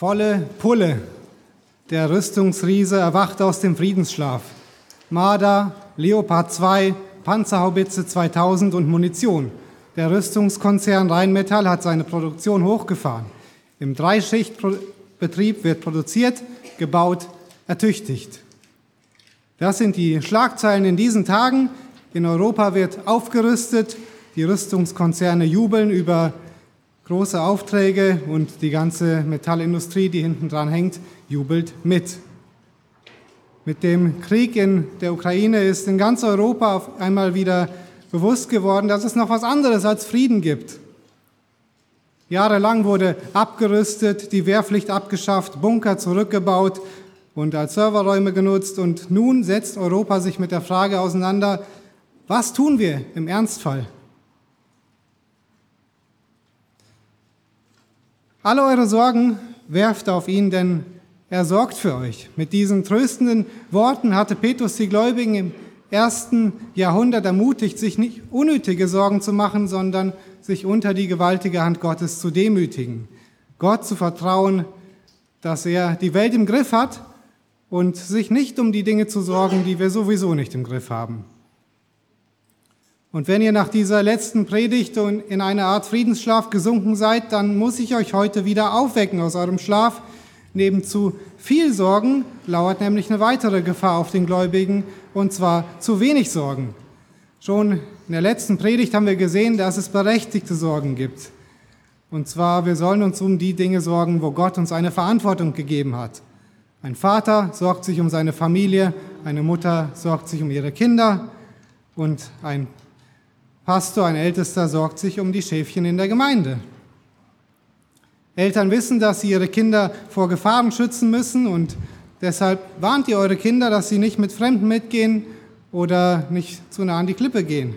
Volle Pulle. Der Rüstungsriese erwacht aus dem Friedensschlaf. Marder, Leopard 2, Panzerhaubitze 2000 und Munition. Der Rüstungskonzern Rheinmetall hat seine Produktion hochgefahren. Im Dreischichtbetrieb wird produziert, gebaut, ertüchtigt. Das sind die Schlagzeilen in diesen Tagen. In Europa wird aufgerüstet, die Rüstungskonzerne jubeln über große Aufträge und die ganze Metallindustrie, die hinten dran hängt, jubelt mit. Mit dem Krieg in der Ukraine ist in ganz Europa auf einmal wieder bewusst geworden, dass es noch was anderes als Frieden gibt. Jahrelang wurde abgerüstet, die Wehrpflicht abgeschafft, Bunker zurückgebaut und als Serverräume genutzt. Und nun setzt Europa sich mit der Frage auseinander, was tun wir im Ernstfall? Alle eure Sorgen werft auf ihn, denn er sorgt für euch. Mit diesen tröstenden Worten hatte Petrus die Gläubigen im ersten Jahrhundert ermutigt, sich nicht unnötige Sorgen zu machen, sondern sich unter die gewaltige Hand Gottes zu demütigen. Gott zu vertrauen, dass er die Welt im Griff hat und sich nicht um die Dinge zu sorgen, die wir sowieso nicht im Griff haben. Und wenn ihr nach dieser letzten Predigt in eine Art Friedensschlaf gesunken seid, dann muss ich euch heute wieder aufwecken aus eurem Schlaf. Neben zu viel Sorgen lauert nämlich eine weitere Gefahr auf den Gläubigen, und zwar zu wenig Sorgen. Schon in der letzten Predigt haben wir gesehen, dass es berechtigte Sorgen gibt. Und zwar, wir sollen uns um die Dinge sorgen, wo Gott uns eine Verantwortung gegeben hat. Ein Vater sorgt sich um seine Familie, eine Mutter sorgt sich um ihre Kinder und ein Pastor, ein Ältester, sorgt sich um die Schäfchen in der Gemeinde. Eltern wissen, dass sie ihre Kinder vor Gefahren schützen müssen und deshalb warnt ihr eure Kinder, dass sie nicht mit Fremden mitgehen oder nicht zu nah an die Klippe gehen.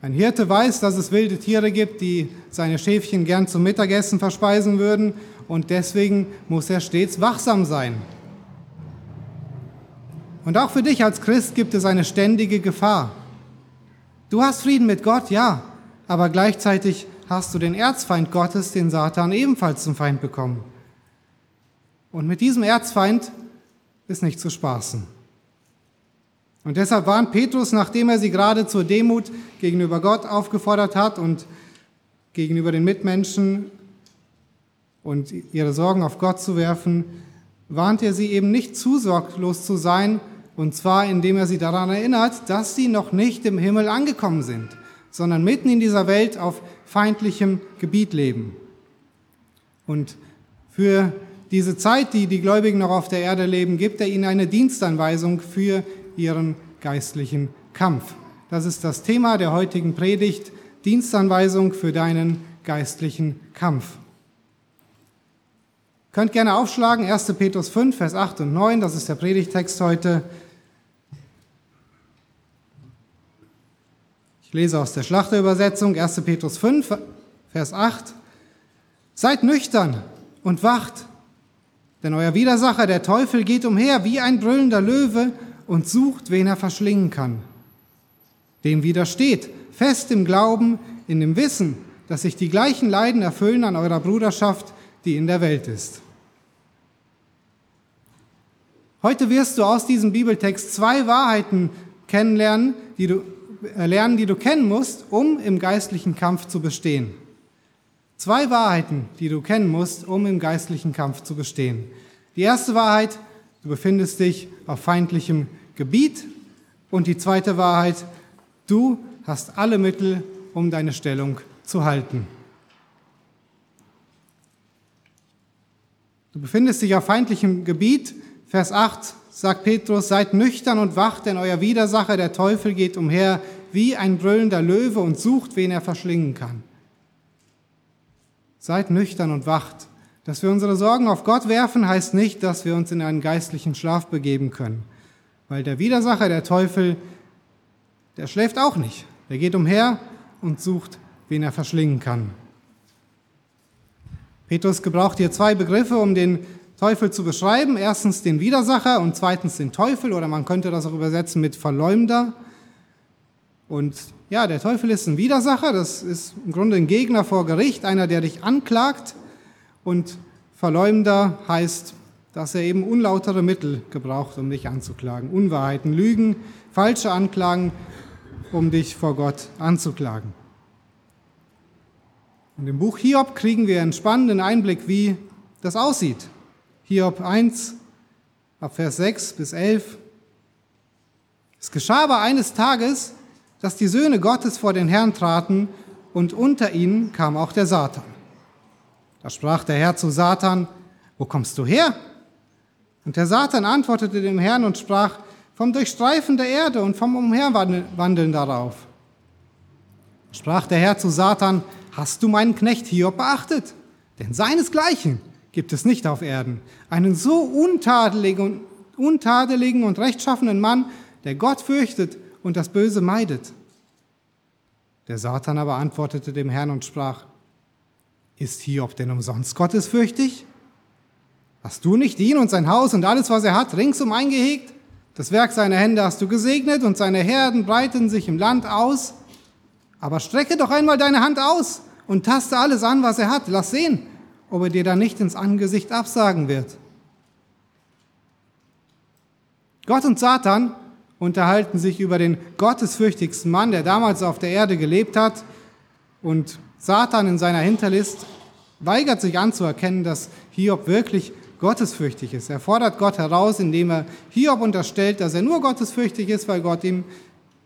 Ein Hirte weiß, dass es wilde Tiere gibt, die seine Schäfchen gern zum Mittagessen verspeisen würden und deswegen muss er stets wachsam sein. Und auch für dich als Christ gibt es eine ständige Gefahr. Du hast Frieden mit Gott, ja, aber gleichzeitig hast du den Erzfeind Gottes, den Satan, ebenfalls zum Feind bekommen. Und mit diesem Erzfeind ist nicht zu spaßen. Und deshalb warnt Petrus, nachdem er sie gerade zur Demut gegenüber Gott aufgefordert hat und gegenüber den Mitmenschen und ihre Sorgen auf Gott zu werfen, warnt er sie eben nicht zu sorglos zu sein, und zwar, indem er sie daran erinnert, dass sie noch nicht im Himmel angekommen sind, sondern mitten in dieser Welt auf feindlichem Gebiet leben. Und für diese Zeit, die die Gläubigen noch auf der Erde leben, gibt er ihnen eine Dienstanweisung für ihren geistlichen Kampf. Das ist das Thema der heutigen Predigt, Dienstanweisung für deinen geistlichen Kampf. Könnt gerne aufschlagen, 1. Petrus 5, Vers 8 und 9, das ist der Predigtext heute. Ich lese aus der Schlachterübersetzung 1. Petrus 5, Vers 8. Seid nüchtern und wacht, denn euer Widersacher, der Teufel, geht umher wie ein brüllender Löwe und sucht, wen er verschlingen kann. Dem widersteht, fest im Glauben, in dem Wissen, dass sich die gleichen Leiden erfüllen an eurer Bruderschaft, die in der Welt ist. Heute wirst du aus diesem Bibeltext zwei Wahrheiten kennenlernen, die du lernen, die du kennen musst, um im geistlichen Kampf zu bestehen. Zwei Wahrheiten, die du kennen musst, um im geistlichen Kampf zu bestehen. Die erste Wahrheit, du befindest dich auf feindlichem Gebiet. Und die zweite Wahrheit, du hast alle Mittel, um deine Stellung zu halten. Du befindest dich auf feindlichem Gebiet. Vers 8 sagt Petrus, seid nüchtern und wacht, denn euer Widersacher, der Teufel, geht umher wie ein brüllender Löwe und sucht, wen er verschlingen kann. Seid nüchtern und wacht. Dass wir unsere Sorgen auf Gott werfen, heißt nicht, dass wir uns in einen geistlichen Schlaf begeben können. Weil der Widersacher, der Teufel, der schläft auch nicht. Der geht umher und sucht, wen er verschlingen kann. Petrus gebraucht hier zwei Begriffe, um den Teufel zu beschreiben. Erstens den Widersacher und zweitens den Teufel oder man könnte das auch übersetzen mit Verleumder. Und ja, der Teufel ist ein Widersacher, das ist im Grunde ein Gegner vor Gericht, einer, der dich anklagt. Und Verleumder heißt, dass er eben unlautere Mittel gebraucht, um dich anzuklagen. Unwahrheiten, Lügen, falsche Anklagen, um dich vor Gott anzuklagen. Und im Buch Hiob kriegen wir einen spannenden Einblick, wie das aussieht. Hiob 1, ab Vers 6 bis 11. Es geschah aber eines Tages, dass die Söhne Gottes vor den Herrn traten und unter ihnen kam auch der Satan. Da sprach der Herr zu Satan, wo kommst du her? Und der Satan antwortete dem Herrn und sprach, vom Durchstreifen der Erde und vom Umherwandeln darauf. Sprach der Herr zu Satan, hast du meinen Knecht Hiob beachtet? Denn seinesgleichen gibt es nicht auf Erden. Einen so untadeligen, untadeligen und rechtschaffenen Mann, der Gott fürchtet und das Böse meidet. Der Satan aber antwortete dem Herrn und sprach, ist Hiob denn umsonst gottesfürchtig? Hast du nicht ihn und sein Haus und alles, was er hat, ringsum eingehegt? Das Werk seiner Hände hast du gesegnet und seine Herden breiten sich im Land aus. Aber strecke doch einmal deine Hand aus und taste alles an, was er hat. Lass sehen, ob er dir da nicht ins Angesicht absagen wird. Gott und Satan unterhalten sich über den gottesfürchtigsten Mann, der damals auf der Erde gelebt hat. Und Satan in seiner Hinterlist weigert sich anzuerkennen, dass Hiob wirklich gottesfürchtig ist. Er fordert Gott heraus, indem er Hiob unterstellt, dass er nur gottesfürchtig ist, weil Gott ihm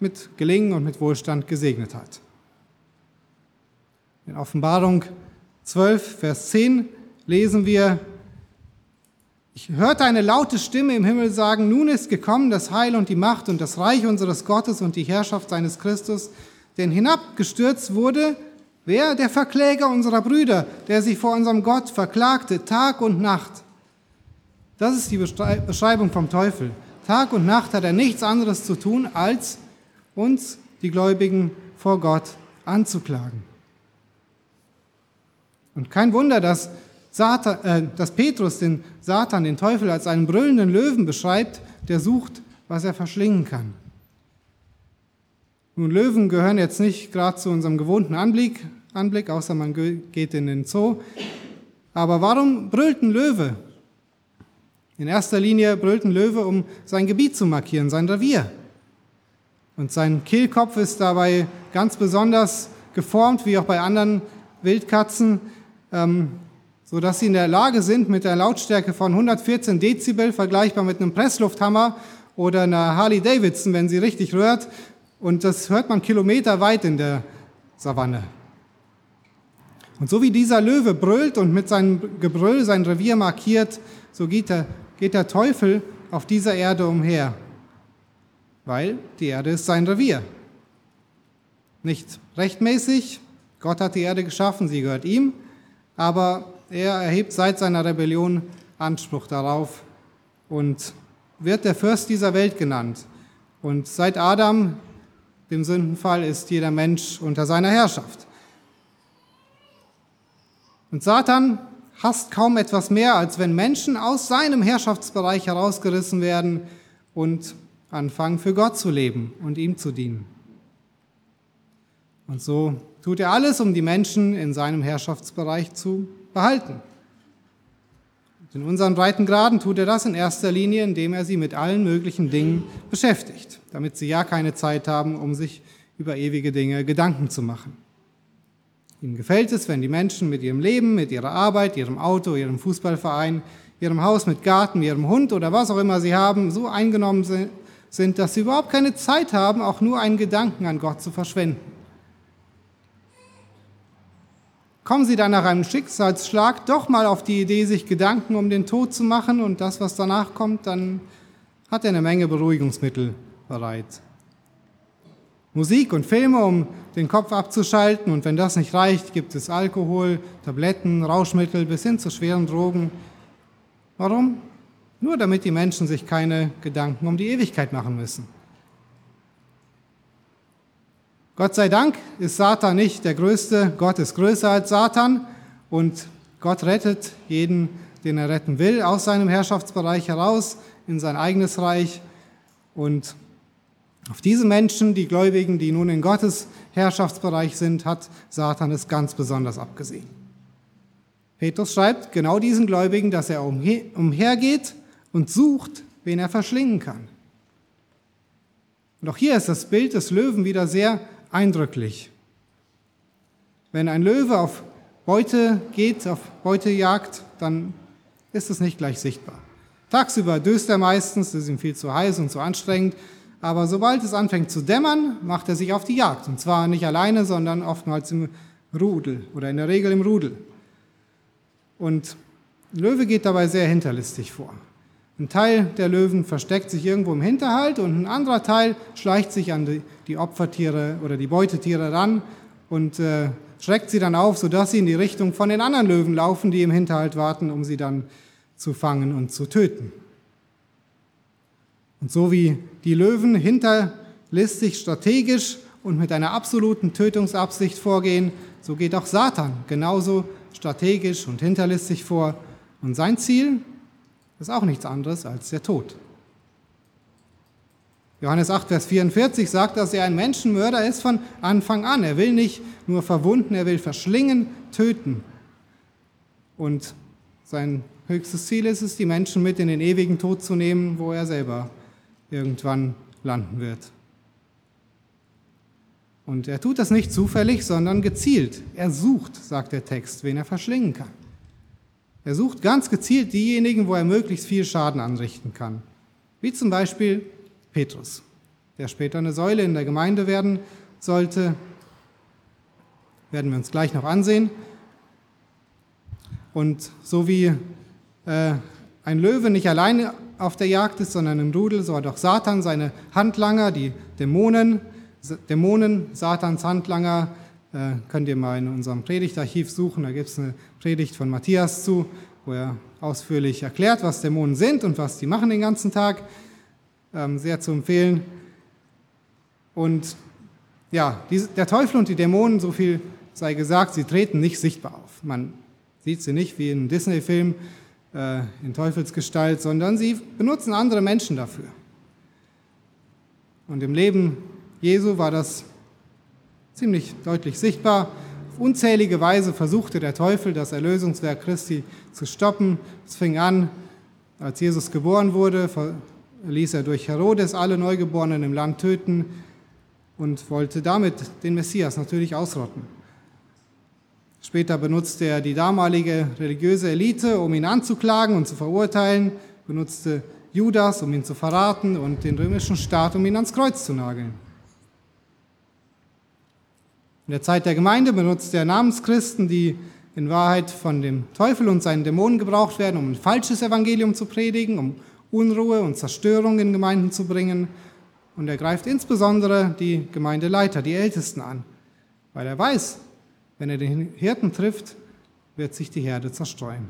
mit Gelingen und mit Wohlstand gesegnet hat. In Offenbarung 12, Vers 10 lesen wir, ich hörte eine laute Stimme im Himmel sagen, nun ist gekommen das Heil und die Macht und das Reich unseres Gottes und die Herrschaft seines Christus, denn hinabgestürzt wurde, wer? Der Verkläger unserer Brüder, der sich vor unserem Gott verklagte, Tag und Nacht. Das ist die Beschreibung vom Teufel. Tag und Nacht hat er nichts anderes zu tun, als uns, die Gläubigen, vor Gott anzuklagen. Und kein Wunder, dass Satan, äh, dass Petrus den Satan, den Teufel, als einen brüllenden Löwen beschreibt, der sucht, was er verschlingen kann. Nun, Löwen gehören jetzt nicht gerade zu unserem gewohnten Anblick, Anblick, außer man geht in den Zoo. Aber warum brüllt ein Löwe? In erster Linie brüllt ein Löwe, um sein Gebiet zu markieren, sein Revier. Und sein Kehlkopf ist dabei ganz besonders geformt, wie auch bei anderen Wildkatzen. Ähm, sodass sie in der Lage sind, mit der Lautstärke von 114 Dezibel, vergleichbar mit einem Presslufthammer oder einer Harley Davidson, wenn sie richtig rührt, und das hört man kilometerweit in der Savanne. Und so wie dieser Löwe brüllt und mit seinem Gebrüll sein Revier markiert, so geht der, geht der Teufel auf dieser Erde umher, weil die Erde ist sein Revier. Nicht rechtmäßig, Gott hat die Erde geschaffen, sie gehört ihm, aber er erhebt seit seiner Rebellion Anspruch darauf und wird der Fürst dieser Welt genannt. Und seit Adam, dem Sündenfall, ist jeder Mensch unter seiner Herrschaft. Und Satan hasst kaum etwas mehr, als wenn Menschen aus seinem Herrschaftsbereich herausgerissen werden und anfangen für Gott zu leben und ihm zu dienen. Und so tut er alles, um die Menschen in seinem Herrschaftsbereich zu behalten. In unseren Breitengraden tut er das in erster Linie, indem er sie mit allen möglichen Dingen beschäftigt, damit sie ja keine Zeit haben, um sich über ewige Dinge Gedanken zu machen. Ihm gefällt es, wenn die Menschen mit ihrem Leben, mit ihrer Arbeit, ihrem Auto, ihrem Fußballverein, ihrem Haus mit Garten, ihrem Hund oder was auch immer sie haben, so eingenommen sind, dass sie überhaupt keine Zeit haben, auch nur einen Gedanken an Gott zu verschwenden. Kommen sie dann nach einem Schicksalsschlag doch mal auf die Idee, sich Gedanken um den Tod zu machen und das, was danach kommt, dann hat er eine Menge Beruhigungsmittel bereit. Musik und Filme, um den Kopf abzuschalten und wenn das nicht reicht, gibt es Alkohol, Tabletten, Rauschmittel bis hin zu schweren Drogen. Warum? Nur damit die Menschen sich keine Gedanken um die Ewigkeit machen müssen. Gott sei Dank ist Satan nicht der Größte. Gott ist größer als Satan und Gott rettet jeden, den er retten will, aus seinem Herrschaftsbereich heraus in sein eigenes Reich. Und auf diese Menschen, die Gläubigen, die nun in Gottes Herrschaftsbereich sind, hat Satan es ganz besonders abgesehen. Petrus schreibt genau diesen Gläubigen, dass er umhergeht und sucht, wen er verschlingen kann. Und auch hier ist das Bild des Löwen wieder sehr eindrücklich. Wenn ein Löwe auf Beute geht, auf Beutejagd, dann ist es nicht gleich sichtbar. Tagsüber döst er meistens, es ist ihm viel zu heiß und zu anstrengend, aber sobald es anfängt zu dämmern, macht er sich auf die Jagd. Und zwar nicht alleine, sondern oftmals im Rudel oder in der Regel im Rudel. Und Löwe geht dabei sehr hinterlistig vor. Ein Teil der Löwen versteckt sich irgendwo im Hinterhalt und ein anderer Teil schleicht sich an die, Opfertiere oder die Beutetiere ran und äh, schreckt sie dann auf, sodass sie in die Richtung von den anderen Löwen laufen, die im Hinterhalt warten, um sie dann zu fangen und zu töten. Und so wie die Löwen hinterlistig, strategisch und mit einer absoluten Tötungsabsicht vorgehen, so geht auch Satan genauso strategisch und hinterlistig vor. Und sein Ziel ist auch nichts anderes als der Tod. Johannes 8, Vers 44 sagt, dass er ein Menschenmörder ist von Anfang an. Er will nicht nur verwunden, er will verschlingen, töten. Und sein höchstes Ziel ist es, die Menschen mit in den ewigen Tod zu nehmen, wo er selber irgendwann landen wird. Und er tut das nicht zufällig, sondern gezielt. Er sucht, sagt der Text, wen er verschlingen kann. Er sucht ganz gezielt diejenigen, wo er möglichst viel Schaden anrichten kann. Wie zum Beispiel Petrus, der später eine Säule in der Gemeinde werden sollte. Werden wir uns gleich noch ansehen. Und so wie äh, ein Löwe nicht alleine auf der Jagd ist, sondern im Rudel, so hat auch Satan seine Handlanger, die Dämonen, Dämonen, Satans Handlanger, könnt ihr mal in unserem Predigtarchiv suchen. Da gibt es eine Predigt von Matthias zu, wo er ausführlich erklärt, was Dämonen sind und was die machen den ganzen Tag. Ähm, sehr zu empfehlen. Und ja, der Teufel und die Dämonen, so viel sei gesagt, sie treten nicht sichtbar auf. Man sieht sie nicht wie in einem Disney-Film äh, in Teufelsgestalt, sondern sie benutzen andere Menschen dafür. Und im Leben Jesu war das ziemlich deutlich sichtbar. Auf unzählige Weise versuchte der Teufel, das Erlösungswerk Christi zu stoppen. Es fing an, als Jesus geboren wurde, ließ er durch Herodes alle Neugeborenen im Land töten und wollte damit den Messias natürlich ausrotten. Später benutzte er die damalige religiöse Elite, um ihn anzuklagen und zu verurteilen, benutzte Judas, um ihn zu verraten und den römischen Staat, um ihn ans Kreuz zu nageln. In der Zeit der Gemeinde benutzt er Namenschristen, die in Wahrheit von dem Teufel und seinen Dämonen gebraucht werden, um ein falsches Evangelium zu predigen, um Unruhe und Zerstörung in Gemeinden zu bringen. Und er greift insbesondere die Gemeindeleiter, die Ältesten an, weil er weiß, wenn er den Hirten trifft, wird sich die Herde zerstreuen.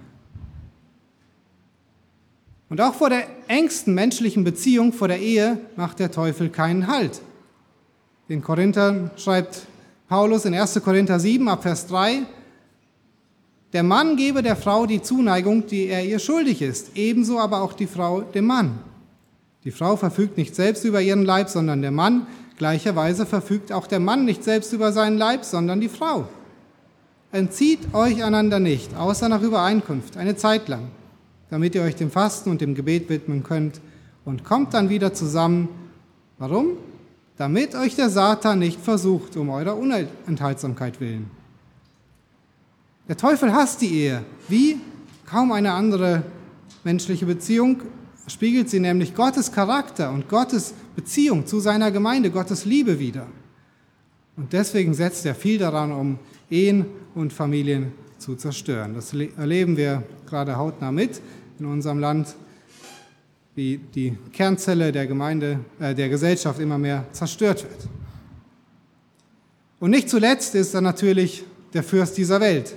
Und auch vor der engsten menschlichen Beziehung, vor der Ehe, macht der Teufel keinen Halt. Den Korinthern schreibt Paulus in 1. Korinther 7 ab Vers 3, der Mann gebe der Frau die Zuneigung, die er ihr schuldig ist, ebenso aber auch die Frau dem Mann. Die Frau verfügt nicht selbst über ihren Leib, sondern der Mann. Gleicherweise verfügt auch der Mann nicht selbst über seinen Leib, sondern die Frau. Entzieht euch einander nicht, außer nach Übereinkunft, eine Zeit lang, damit ihr euch dem Fasten und dem Gebet widmen könnt und kommt dann wieder zusammen. Warum? Damit euch der Satan nicht versucht, um eurer Unenthaltsamkeit willen. Der Teufel hasst die Ehe, wie kaum eine andere menschliche Beziehung, spiegelt sie nämlich Gottes Charakter und Gottes Beziehung zu seiner Gemeinde, Gottes Liebe wider. Und deswegen setzt er viel daran, um Ehen und Familien zu zerstören. Das erleben wir gerade hautnah mit in unserem Land wie die Kernzelle der Gemeinde, äh, der Gesellschaft immer mehr zerstört wird. Und nicht zuletzt ist er natürlich der Fürst dieser Welt.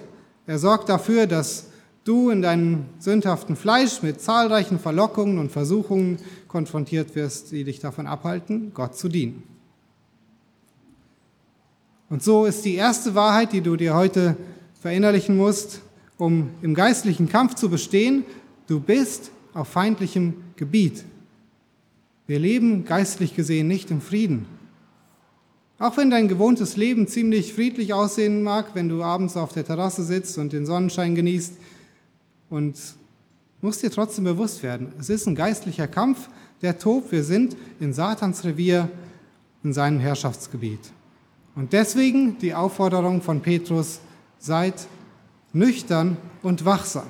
Er sorgt dafür, dass du in deinem sündhaften Fleisch mit zahlreichen Verlockungen und Versuchungen konfrontiert wirst, die dich davon abhalten, Gott zu dienen. Und so ist die erste Wahrheit, die du dir heute verinnerlichen musst, um im geistlichen Kampf zu bestehen, du bist auf feindlichem Gebiet. Wir leben geistlich gesehen nicht im Frieden. Auch wenn dein gewohntes Leben ziemlich friedlich aussehen mag, wenn du abends auf der Terrasse sitzt und den Sonnenschein genießt, und musst dir trotzdem bewusst werden, es ist ein geistlicher Kampf, der tobt. Wir sind in Satans Revier, in seinem Herrschaftsgebiet. Und deswegen die Aufforderung von Petrus, seid nüchtern und wachsam.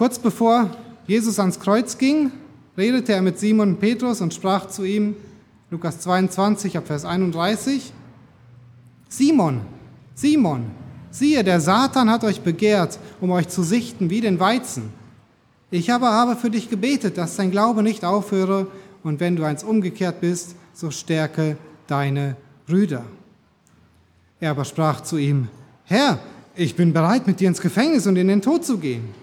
Kurz bevor Jesus ans Kreuz ging, redete er mit Simon Petrus und sprach zu ihm, Lukas 22 ab Vers 31, Simon, Simon, siehe, der Satan hat euch begehrt, um euch zu sichten wie den Weizen. Ich aber habe für dich gebetet, dass dein Glaube nicht aufhöre, und wenn du eins umgekehrt bist, so stärke deine Brüder. Er aber sprach zu ihm, Herr, ich bin bereit, mit dir ins Gefängnis und in den Tod zu gehen.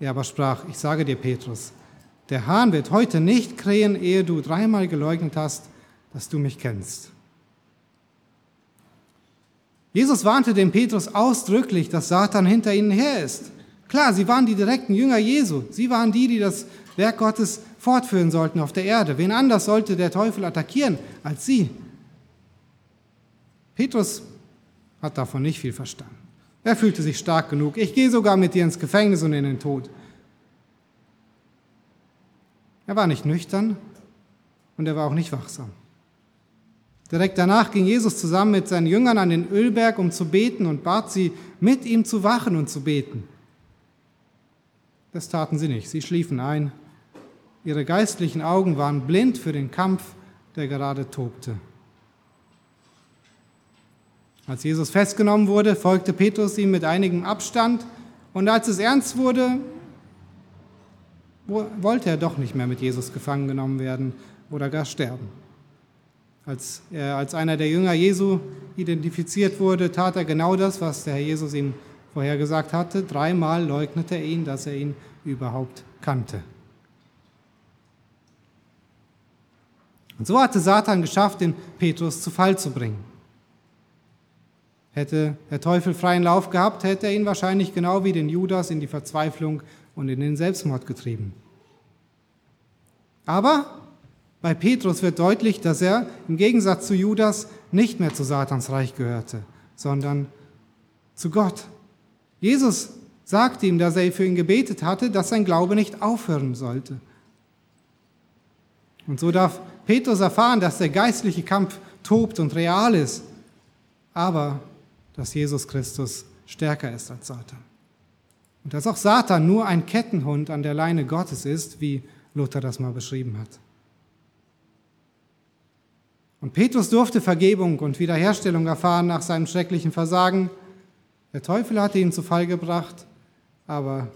Er aber sprach, ich sage dir, Petrus, der Hahn wird heute nicht krähen, ehe du dreimal geleugnet hast, dass du mich kennst. Jesus warnte den Petrus ausdrücklich, dass Satan hinter ihnen her ist. Klar, sie waren die direkten Jünger Jesu. Sie waren die, die das Werk Gottes fortführen sollten auf der Erde. Wen anders sollte der Teufel attackieren als sie? Petrus hat davon nicht viel verstanden. Er fühlte sich stark genug. Ich gehe sogar mit dir ins Gefängnis und in den Tod. Er war nicht nüchtern und er war auch nicht wachsam. Direkt danach ging Jesus zusammen mit seinen Jüngern an den Ölberg, um zu beten und bat sie, mit ihm zu wachen und zu beten. Das taten sie nicht. Sie schliefen ein. Ihre geistlichen Augen waren blind für den Kampf, der gerade tobte. Als Jesus festgenommen wurde, folgte Petrus ihm mit einigem Abstand und als es ernst wurde, wollte er doch nicht mehr mit Jesus gefangen genommen werden oder gar sterben. Als er als einer der Jünger Jesu identifiziert wurde, tat er genau das, was der Herr Jesus ihm vorhergesagt hatte. Dreimal leugnete er ihn, dass er ihn überhaupt kannte. Und so hatte Satan geschafft, den Petrus zu Fall zu bringen. Hätte der Teufel freien Lauf gehabt, hätte er ihn wahrscheinlich genau wie den Judas in die Verzweiflung und in den Selbstmord getrieben. Aber bei Petrus wird deutlich, dass er im Gegensatz zu Judas nicht mehr zu Satans Reich gehörte, sondern zu Gott. Jesus sagte ihm, dass er für ihn gebetet hatte, dass sein Glaube nicht aufhören sollte. Und so darf Petrus erfahren, dass der geistliche Kampf tobt und real ist. Aber dass Jesus Christus stärker ist als Satan. Und dass auch Satan nur ein Kettenhund an der Leine Gottes ist, wie Luther das mal beschrieben hat. Und Petrus durfte Vergebung und Wiederherstellung erfahren nach seinem schrecklichen Versagen. Der Teufel hatte ihn zu Fall gebracht, aber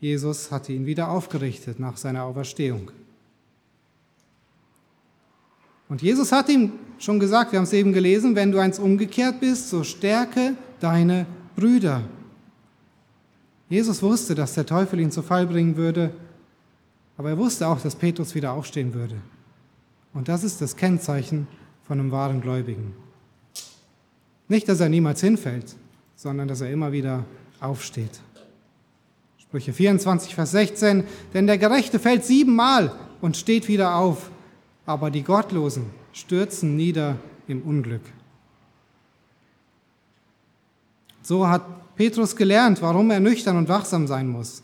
Jesus hatte ihn wieder aufgerichtet nach seiner Auferstehung. Und Jesus hat ihm schon gesagt, wir haben es eben gelesen, wenn du eins umgekehrt bist, so stärke deine Brüder. Jesus wusste, dass der Teufel ihn zu Fall bringen würde, aber er wusste auch, dass Petrus wieder aufstehen würde. Und das ist das Kennzeichen von einem wahren Gläubigen. Nicht, dass er niemals hinfällt, sondern dass er immer wieder aufsteht. Sprüche 24, Vers 16, denn der Gerechte fällt siebenmal und steht wieder auf aber die Gottlosen stürzen nieder im Unglück. So hat Petrus gelernt, warum er nüchtern und wachsam sein muss.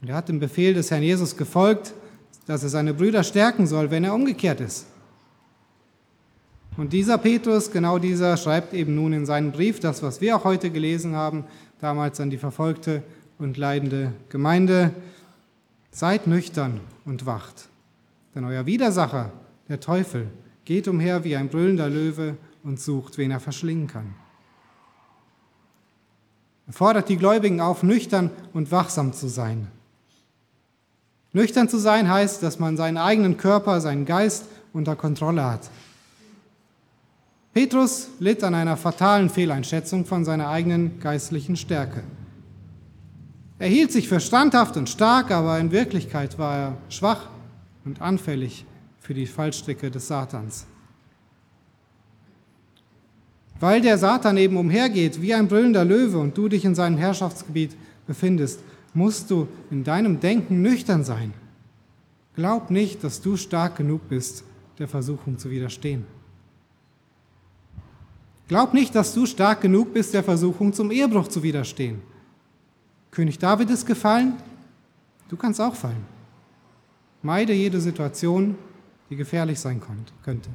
Und er hat dem Befehl des Herrn Jesus gefolgt, dass er seine Brüder stärken soll, wenn er umgekehrt ist. Und dieser Petrus, genau dieser, schreibt eben nun in seinen Brief das, was wir auch heute gelesen haben, damals an die verfolgte und leidende Gemeinde. Seid nüchtern und wacht. Denn euer Widersacher, der Teufel, geht umher wie ein brüllender Löwe und sucht, wen er verschlingen kann. Er fordert die Gläubigen auf, nüchtern und wachsam zu sein. Nüchtern zu sein heißt, dass man seinen eigenen Körper, seinen Geist unter Kontrolle hat. Petrus litt an einer fatalen Fehleinschätzung von seiner eigenen geistlichen Stärke. Er hielt sich für standhaft und stark, aber in Wirklichkeit war er schwach und anfällig für die Fallstricke des Satans. Weil der Satan eben umhergeht wie ein brüllender Löwe und du dich in seinem Herrschaftsgebiet befindest, musst du in deinem Denken nüchtern sein. Glaub nicht, dass du stark genug bist, der Versuchung zu widerstehen. Glaub nicht, dass du stark genug bist, der Versuchung zum Ehebruch zu widerstehen. König David ist gefallen, du kannst auch fallen. Meide jede Situation, die gefährlich sein könnte.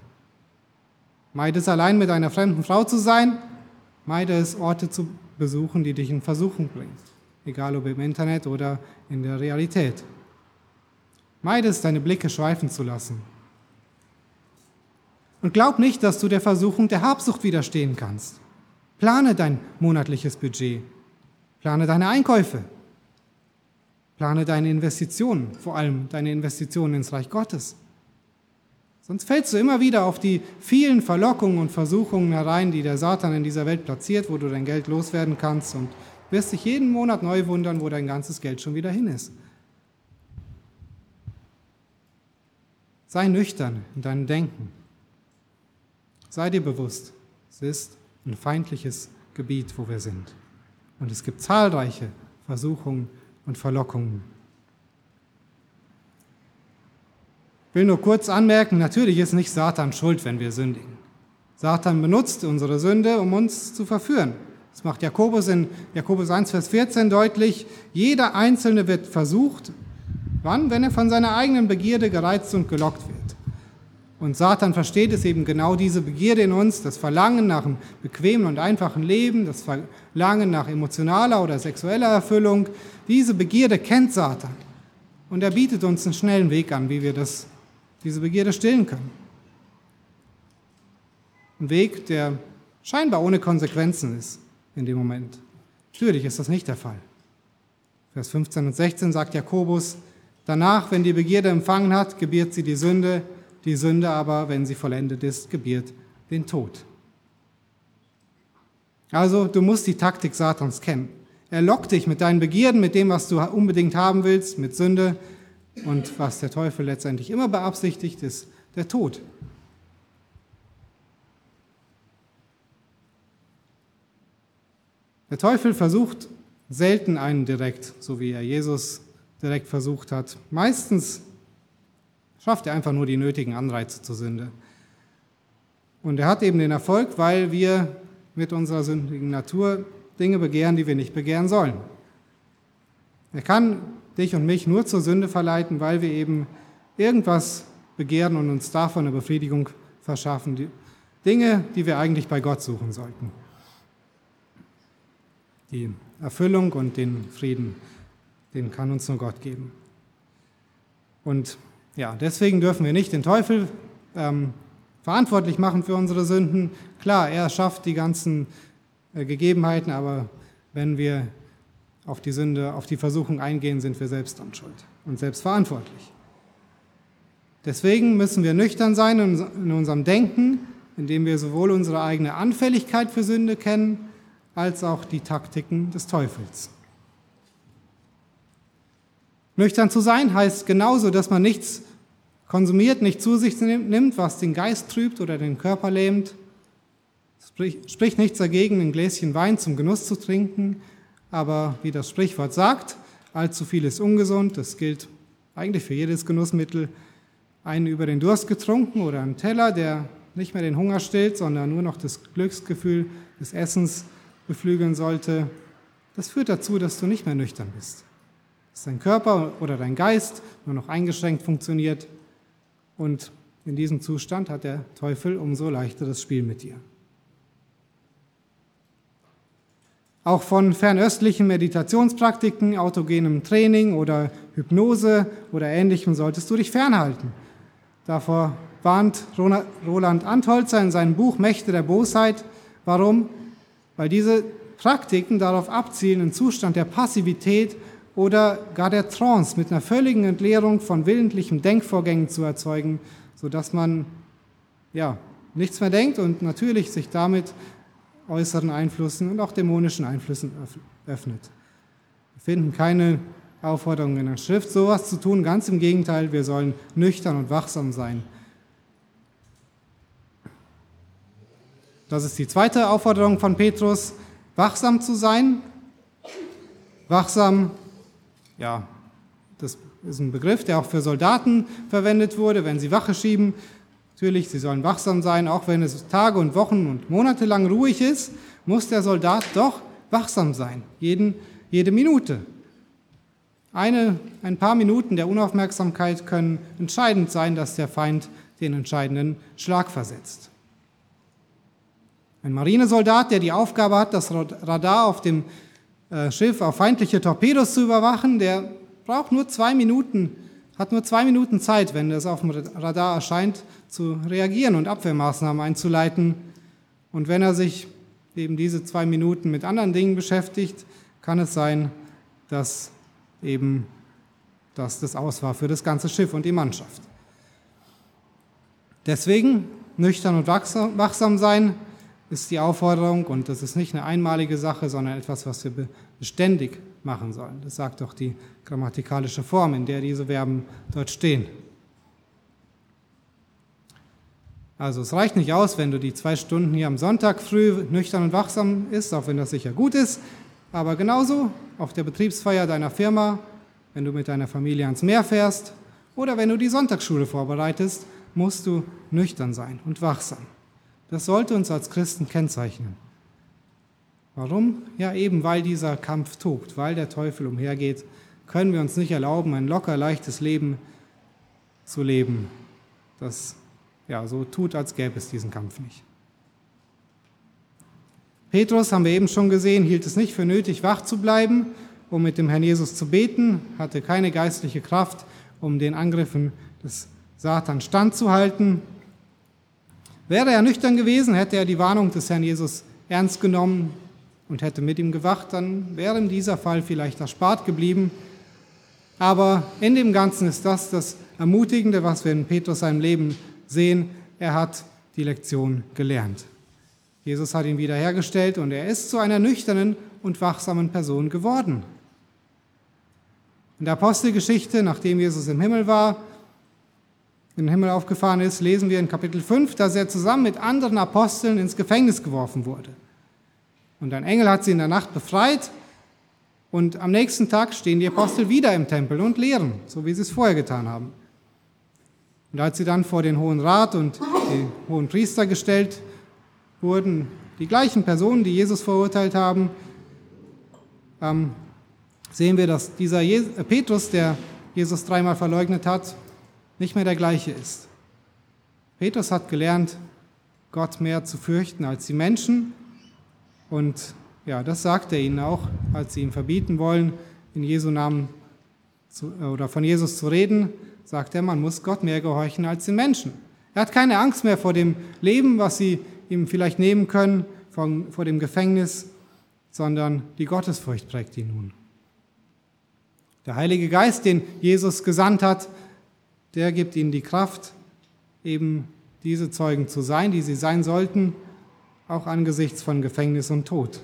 Meide es allein mit einer fremden Frau zu sein, meide es Orte zu besuchen, die dich in Versuchung bringen, egal ob im Internet oder in der Realität. Meide es, deine Blicke schweifen zu lassen. Und glaub nicht, dass du der Versuchung der Habsucht widerstehen kannst. Plane dein monatliches Budget. Plane deine Einkäufe. Plane deine Investitionen, vor allem deine Investitionen ins Reich Gottes. Sonst fällst du immer wieder auf die vielen Verlockungen und Versuchungen herein, die der Satan in dieser Welt platziert, wo du dein Geld loswerden kannst und wirst dich jeden Monat neu wundern, wo dein ganzes Geld schon wieder hin ist. Sei nüchtern in deinem Denken. Sei dir bewusst, es ist ein feindliches Gebiet, wo wir sind. Und es gibt zahlreiche Versuchungen und Verlockungen. Ich will nur kurz anmerken, natürlich ist nicht Satan schuld, wenn wir sündigen. Satan benutzt unsere Sünde, um uns zu verführen. Das macht Jakobus in Jakobus 1, Vers 14 deutlich. Jeder Einzelne wird versucht, Wann? Wenn er von seiner eigenen Begierde gereizt und gelockt wird. Und Satan versteht es eben genau diese Begierde in uns, das Verlangen nach einem bequemen und einfachen Leben, das Verlangen nach emotionaler oder sexueller Erfüllung. Diese Begierde kennt Satan. Und er bietet uns einen schnellen Weg an, wie wir das, diese Begierde stillen können. Ein Weg, der scheinbar ohne Konsequenzen ist in dem Moment. Natürlich ist das nicht der Fall. Vers 15 und 16 sagt Jakobus, Danach, wenn die Begierde empfangen hat, gebiert sie die Sünde, die Sünde aber, wenn sie vollendet ist, gebiert den Tod. Also du musst die Taktik Satans kennen. Er lockt dich mit deinen Begierden, mit dem, was du unbedingt haben willst, mit Sünde und was der Teufel letztendlich immer beabsichtigt, ist der Tod. Der Teufel versucht selten einen direkt, so wie er Jesus direkt versucht hat. Meistens schafft er einfach nur die nötigen Anreize zur Sünde. Und er hat eben den Erfolg, weil wir mit unserer sündigen Natur Dinge begehren, die wir nicht begehren sollen. Er kann dich und mich nur zur Sünde verleiten, weil wir eben irgendwas begehren und uns davon eine Befriedigung verschaffen. Die Dinge, die wir eigentlich bei Gott suchen sollten. Die Erfüllung und den Frieden den kann uns nur Gott geben. Und ja, deswegen dürfen wir nicht den Teufel ähm, verantwortlich machen für unsere Sünden. Klar, er schafft die ganzen äh, Gegebenheiten, aber wenn wir auf die Sünde, auf die Versuchung eingehen, sind wir selbst an Schuld und selbst verantwortlich. Deswegen müssen wir nüchtern sein in unserem Denken, indem wir sowohl unsere eigene Anfälligkeit für Sünde kennen, als auch die Taktiken des Teufels. Nüchtern zu sein heißt genauso, dass man nichts konsumiert, nicht zu sich nimmt, was den Geist trübt oder den Körper lähmt. Sprich, spricht nichts dagegen, ein Gläschen Wein zum Genuss zu trinken, aber wie das Sprichwort sagt, allzu viel ist ungesund. Das gilt eigentlich für jedes Genussmittel. Einen über den Durst getrunken oder einen Teller, der nicht mehr den Hunger stillt, sondern nur noch das Glücksgefühl des Essens beflügeln sollte, das führt dazu, dass du nicht mehr nüchtern bist dass dein Körper oder dein Geist nur noch eingeschränkt funktioniert. Und in diesem Zustand hat der Teufel umso leichteres Spiel mit dir. Auch von fernöstlichen Meditationspraktiken, autogenem Training oder Hypnose oder ähnlichem solltest du dich fernhalten. Davor warnt Roland Antholzer in seinem Buch Mächte der Bosheit. Warum? Weil diese Praktiken darauf abzielen, einen Zustand der Passivität oder gar der Trance mit einer völligen Entleerung von willentlichen Denkvorgängen zu erzeugen, sodass man ja, nichts mehr denkt und natürlich sich damit äußeren Einflüssen und auch dämonischen Einflüssen öffnet. Wir finden keine Aufforderung in der Schrift, sowas zu tun. Ganz im Gegenteil, wir sollen nüchtern und wachsam sein. Das ist die zweite Aufforderung von Petrus, wachsam zu sein. Wachsam ja, das ist ein Begriff, der auch für Soldaten verwendet wurde, wenn sie Wache schieben. Natürlich, sie sollen wachsam sein, auch wenn es Tage und Wochen und Monate lang ruhig ist, muss der Soldat doch wachsam sein, jeden, jede Minute. Eine, ein paar Minuten der Unaufmerksamkeit können entscheidend sein, dass der Feind den entscheidenden Schlag versetzt. Ein Marinesoldat, der die Aufgabe hat, das Radar auf dem Schiff auf feindliche Torpedos zu überwachen, der braucht nur zwei Minuten, hat nur zwei Minuten Zeit, wenn es auf dem Radar erscheint, zu reagieren und Abwehrmaßnahmen einzuleiten. Und wenn er sich eben diese zwei Minuten mit anderen Dingen beschäftigt, kann es sein, dass eben dass das aus war für das ganze Schiff und die Mannschaft. Deswegen nüchtern und wachsam sein ist die Aufforderung und das ist nicht eine einmalige Sache, sondern etwas, was wir beständig machen sollen. Das sagt doch die grammatikalische Form, in der diese Verben dort stehen. Also es reicht nicht aus, wenn du die zwei Stunden hier am Sonntag früh nüchtern und wachsam ist, auch wenn das sicher gut ist, aber genauso auf der Betriebsfeier deiner Firma, wenn du mit deiner Familie ans Meer fährst oder wenn du die Sonntagsschule vorbereitest, musst du nüchtern sein und wachsam. Das sollte uns als Christen kennzeichnen. Warum? Ja, eben weil dieser Kampf tobt, weil der Teufel umhergeht, können wir uns nicht erlauben, ein locker leichtes Leben zu leben, das ja, so tut, als gäbe es diesen Kampf nicht. Petrus, haben wir eben schon gesehen, hielt es nicht für nötig, wach zu bleiben, um mit dem Herrn Jesus zu beten, hatte keine geistliche Kraft, um den Angriffen des Satan standzuhalten. Wäre er nüchtern gewesen, hätte er die Warnung des Herrn Jesus ernst genommen und hätte mit ihm gewacht, dann wäre ihm dieser Fall vielleicht erspart geblieben. Aber in dem Ganzen ist das das Ermutigende, was wir in Petrus seinem Leben sehen. Er hat die Lektion gelernt. Jesus hat ihn wiederhergestellt und er ist zu einer nüchternen und wachsamen Person geworden. In der Apostelgeschichte, nachdem Jesus im Himmel war, in den Himmel aufgefahren ist, lesen wir in Kapitel 5, dass er zusammen mit anderen Aposteln ins Gefängnis geworfen wurde. Und ein Engel hat sie in der Nacht befreit und am nächsten Tag stehen die Apostel wieder im Tempel und lehren, so wie sie es vorher getan haben. Und als sie dann vor den Hohen Rat und die Hohen Priester gestellt wurden die gleichen Personen, die Jesus verurteilt haben, ähm, sehen wir, dass dieser Je äh, Petrus, der Jesus dreimal verleugnet hat, nicht mehr der gleiche ist. Petrus hat gelernt, Gott mehr zu fürchten als die Menschen. Und ja, das sagt er ihnen auch, als sie ihm verbieten wollen, in Jesu Namen zu, äh, oder von Jesus zu reden, sagt er, man muss Gott mehr gehorchen als den Menschen. Er hat keine Angst mehr vor dem Leben, was sie ihm vielleicht nehmen können von, vor dem Gefängnis, sondern die Gottesfurcht prägt ihn nun. Der Heilige Geist, den Jesus gesandt hat, der gibt ihnen die Kraft, eben diese Zeugen zu sein, die sie sein sollten, auch angesichts von Gefängnis und Tod.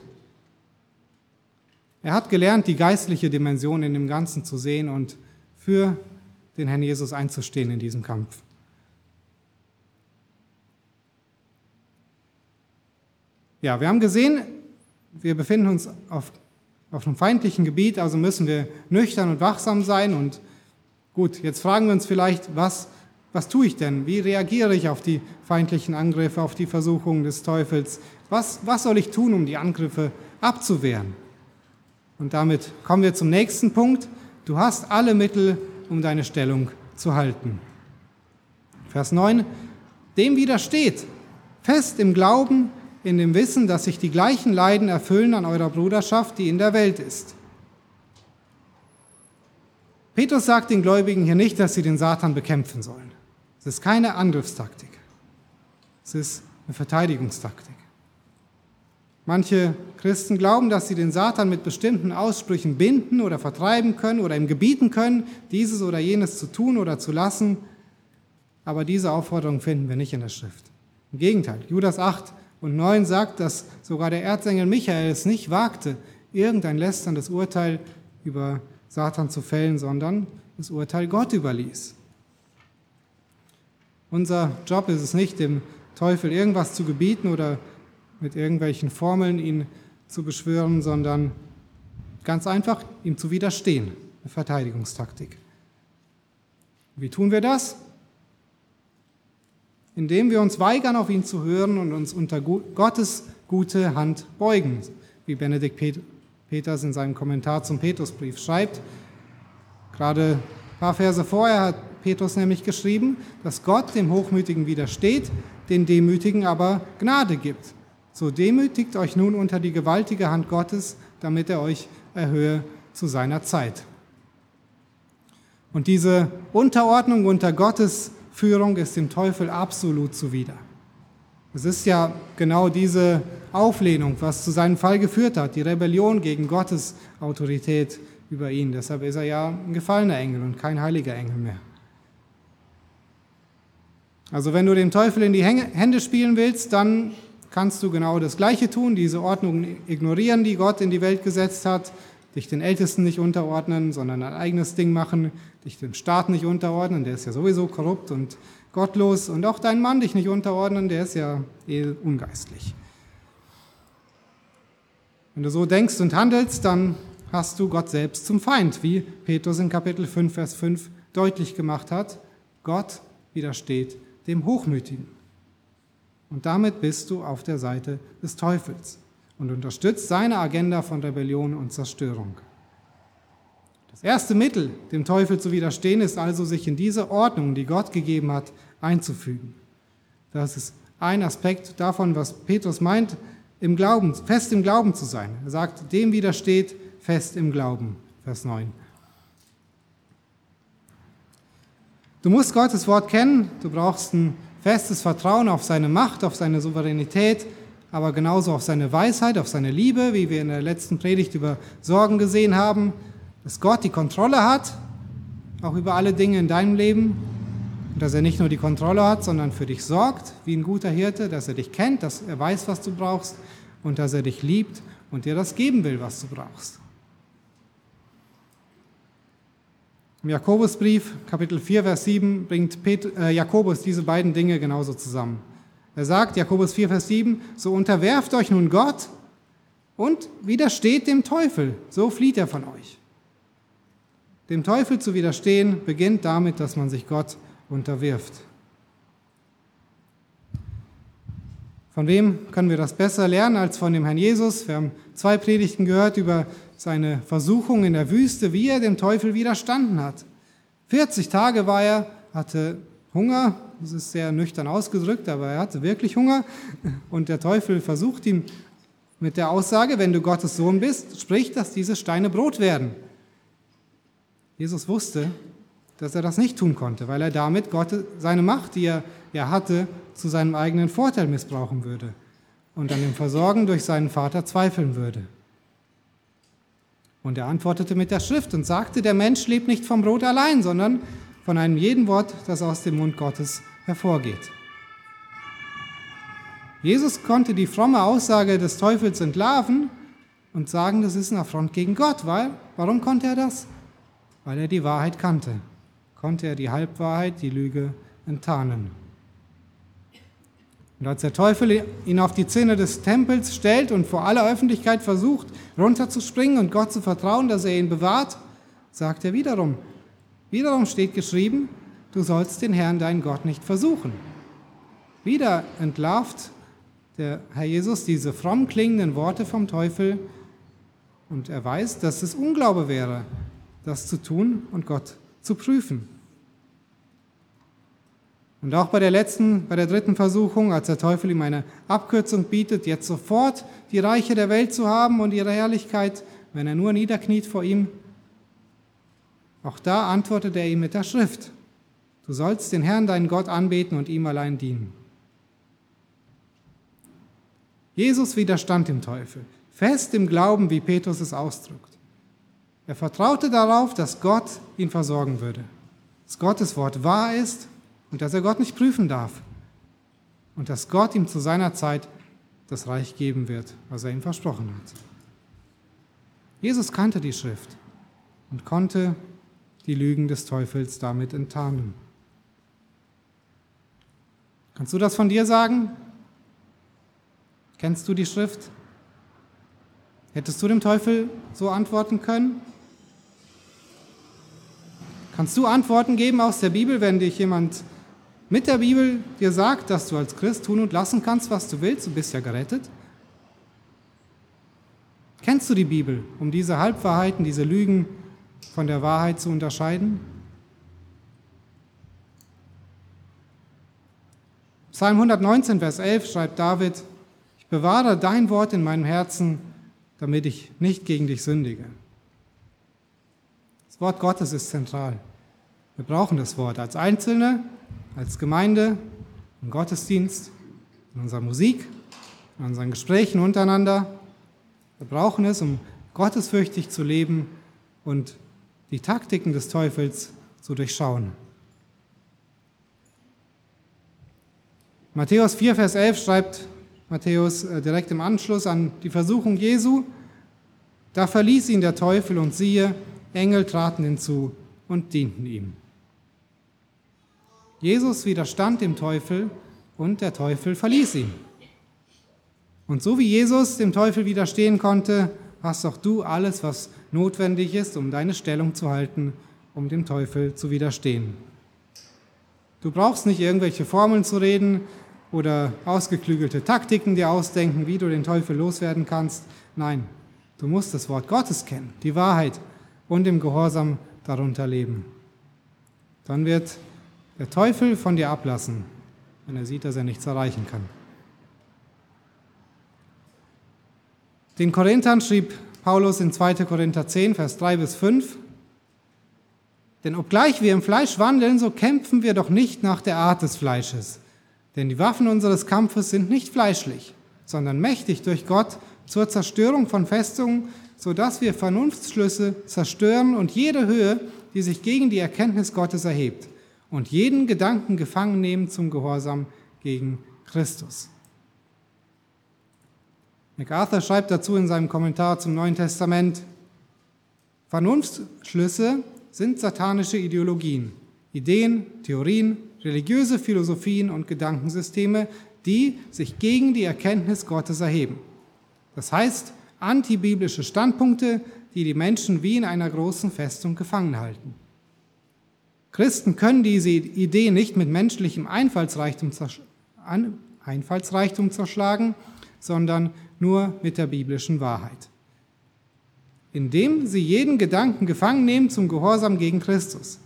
Er hat gelernt, die geistliche Dimension in dem Ganzen zu sehen und für den Herrn Jesus einzustehen in diesem Kampf. Ja, wir haben gesehen, wir befinden uns auf, auf einem feindlichen Gebiet, also müssen wir nüchtern und wachsam sein. Und gut, jetzt fragen wir uns vielleicht, was, was tue ich denn? Wie reagiere ich auf die feindlichen Angriffe, auf die Versuchungen des Teufels? Was, was soll ich tun, um die Angriffe abzuwehren? Und damit kommen wir zum nächsten Punkt. Du hast alle Mittel, um deine Stellung zu halten. Vers 9. Dem widersteht, fest im Glauben, in dem Wissen, dass sich die gleichen Leiden erfüllen an eurer Bruderschaft, die in der Welt ist. Petrus sagt den Gläubigen hier nicht, dass sie den Satan bekämpfen sollen. Es ist keine Angriffstaktik. Es ist eine Verteidigungstaktik. Manche Christen glauben, dass sie den Satan mit bestimmten Aussprüchen binden oder vertreiben können oder ihm gebieten können, dieses oder jenes zu tun oder zu lassen. Aber diese Aufforderung finden wir nicht in der Schrift. Im Gegenteil, Judas 8 und 9 sagt, dass sogar der Erzengel Michael es nicht wagte, irgendein lästerndes Urteil über Satan zu fällen, sondern das Urteil Gott überließ. Unser Job ist es nicht, dem Teufel irgendwas zu gebieten oder mit irgendwelchen Formeln ihn zu beschwören, sondern ganz einfach ihm zu widerstehen, eine Verteidigungstaktik. Wie tun wir das? Indem wir uns weigern, auf ihn zu hören und uns unter Gottes gute Hand beugen, wie Benedikt Peters in seinem Kommentar zum Petrusbrief schreibt. Gerade ein paar Verse vorher hat Petrus nämlich geschrieben, dass Gott dem Hochmütigen widersteht, den Demütigen aber Gnade gibt. So demütigt euch nun unter die gewaltige Hand Gottes, damit er euch erhöhe zu seiner Zeit. Und diese Unterordnung unter Gottes Führung ist dem Teufel absolut zuwider. Es ist ja genau diese Auflehnung, was zu seinem Fall geführt hat, die Rebellion gegen Gottes Autorität über ihn. Deshalb ist er ja ein gefallener Engel und kein heiliger Engel mehr. Also wenn du dem Teufel in die Hände spielen willst, dann kannst du genau das Gleiche tun, diese Ordnung ignorieren, die Gott in die Welt gesetzt hat, dich den Ältesten nicht unterordnen, sondern ein eigenes Ding machen, dich dem Staat nicht unterordnen, der ist ja sowieso korrupt und gottlos und auch deinen Mann dich nicht unterordnen, der ist ja eh ungeistlich. Wenn du so denkst und handelst, dann hast du Gott selbst zum Feind, wie Petrus in Kapitel 5, Vers 5 deutlich gemacht hat. Gott widersteht dem Hochmütigen. Und damit bist du auf der Seite des Teufels und unterstützt seine Agenda von Rebellion und Zerstörung. Das erste Mittel, dem Teufel zu widerstehen, ist also, sich in diese Ordnung, die Gott gegeben hat, einzufügen. Das ist ein Aspekt davon, was Petrus meint, im Glauben, fest im Glauben zu sein. Er sagt, dem widersteht fest im Glauben, Vers 9. Du musst Gottes Wort kennen, du brauchst ein festes Vertrauen auf seine Macht, auf seine Souveränität, aber genauso auf seine Weisheit, auf seine Liebe, wie wir in der letzten Predigt über Sorgen gesehen haben, dass Gott die Kontrolle hat, auch über alle Dinge in deinem Leben, und dass er nicht nur die Kontrolle hat, sondern für dich sorgt, wie ein guter Hirte, dass er dich kennt, dass er weiß, was du brauchst und dass er dich liebt und dir das geben will, was du brauchst. Im Jakobusbrief, Kapitel 4, Vers 7, bringt Pet äh, Jakobus diese beiden Dinge genauso zusammen. Er sagt, Jakobus 4, Vers 7, so unterwerft euch nun Gott und widersteht dem Teufel, so flieht er von euch. Dem Teufel zu widerstehen beginnt damit, dass man sich Gott unterwirft. Von wem können wir das besser lernen als von dem Herrn Jesus? Wir haben zwei Predigten gehört über seine Versuchung in der Wüste, wie er dem Teufel widerstanden hat. 40 Tage war er, hatte Hunger, das ist sehr nüchtern ausgedrückt, aber er hatte wirklich Hunger. Und der Teufel versucht ihm mit der Aussage, wenn du Gottes Sohn bist, sprich, dass diese Steine Brot werden. Jesus wusste, dass er das nicht tun konnte, weil er damit Gott, seine Macht, die er, er hatte, zu seinem eigenen Vorteil missbrauchen würde und an dem Versorgen durch seinen Vater zweifeln würde. Und er antwortete mit der Schrift und sagte, der Mensch lebt nicht vom Brot allein, sondern von einem jeden Wort, das aus dem Mund Gottes hervorgeht. Jesus konnte die fromme Aussage des Teufels entlarven und sagen, das ist ein Affront gegen Gott. Weil, warum konnte er das? Weil er die Wahrheit kannte. Konnte er die Halbwahrheit, die Lüge enttarnen. Und als der Teufel ihn auf die Zinne des Tempels stellt und vor aller Öffentlichkeit versucht, runterzuspringen und Gott zu vertrauen, dass er ihn bewahrt, sagt er wiederum, wiederum steht geschrieben, du sollst den Herrn, deinen Gott, nicht versuchen. Wieder entlarvt der Herr Jesus diese fromm klingenden Worte vom Teufel und er weiß, dass es Unglaube wäre, das zu tun und Gott zu prüfen. Und auch bei der letzten, bei der dritten Versuchung, als der Teufel ihm eine Abkürzung bietet, jetzt sofort die Reiche der Welt zu haben und ihre Herrlichkeit, wenn er nur niederkniet vor ihm, auch da antwortet er ihm mit der Schrift. Du sollst den Herrn, deinen Gott, anbeten und ihm allein dienen. Jesus widerstand dem Teufel, fest im Glauben, wie Petrus es ausdrückt. Er vertraute darauf, dass Gott ihn versorgen würde, dass Gottes Wort wahr ist und dass er Gott nicht prüfen darf und dass Gott ihm zu seiner Zeit das Reich geben wird, was er ihm versprochen hat. Jesus kannte die Schrift und konnte die Lügen des Teufels damit enttarnen. Kannst du das von dir sagen? Kennst du die Schrift? Hättest du dem Teufel so antworten können? Kannst du Antworten geben aus der Bibel, wenn dich jemand mit der Bibel dir sagt, dass du als Christ tun und lassen kannst, was du willst? Du bist ja gerettet. Kennst du die Bibel, um diese Halbwahrheiten, diese Lügen von der Wahrheit zu unterscheiden? Psalm 119, Vers 11 schreibt David, ich bewahre dein Wort in meinem Herzen, damit ich nicht gegen dich sündige. Das Wort Gottes ist zentral. Wir brauchen das Wort als Einzelne, als Gemeinde, im Gottesdienst, in unserer Musik, in unseren Gesprächen untereinander. Wir brauchen es, um gottesfürchtig zu leben und die Taktiken des Teufels zu durchschauen. Matthäus 4, Vers 11 schreibt Matthäus äh, direkt im Anschluss an die Versuchung Jesu, da verließ ihn der Teufel und siehe, Engel traten hinzu und dienten ihm. Jesus widerstand dem Teufel und der Teufel verließ ihn. Und so wie Jesus dem Teufel widerstehen konnte, hast auch du alles, was notwendig ist, um deine Stellung zu halten, um dem Teufel zu widerstehen. Du brauchst nicht irgendwelche Formeln zu reden, oder ausgeklügelte Taktiken dir ausdenken, wie du den Teufel loswerden kannst. Nein, du musst das Wort Gottes kennen, die Wahrheit und im Gehorsam darunter leben. Dann wird der Teufel von dir ablassen, wenn er sieht, dass er nichts erreichen kann. Den Korinthern schrieb Paulus in 2. Korinther 10, Vers 3 bis 5, denn obgleich wir im Fleisch wandeln, so kämpfen wir doch nicht nach der Art des Fleisches. Denn die Waffen unseres Kampfes sind nicht fleischlich, sondern mächtig durch Gott zur Zerstörung von Festungen, sodass wir Vernunftsschlüsse zerstören und jede Höhe, die sich gegen die Erkenntnis Gottes erhebt, und jeden Gedanken gefangen nehmen zum Gehorsam gegen Christus. MacArthur schreibt dazu in seinem Kommentar zum Neuen Testament, Vernunftsschlüsse sind satanische Ideologien, Ideen, Theorien, religiöse Philosophien und Gedankensysteme, die sich gegen die Erkenntnis Gottes erheben. Das heißt, antibiblische Standpunkte, die die Menschen wie in einer großen Festung gefangen halten. Christen können diese Idee nicht mit menschlichem Einfallsreichtum, Einfallsreichtum zerschlagen, sondern nur mit der biblischen Wahrheit. Indem sie jeden Gedanken gefangen nehmen zum Gehorsam gegen Christus.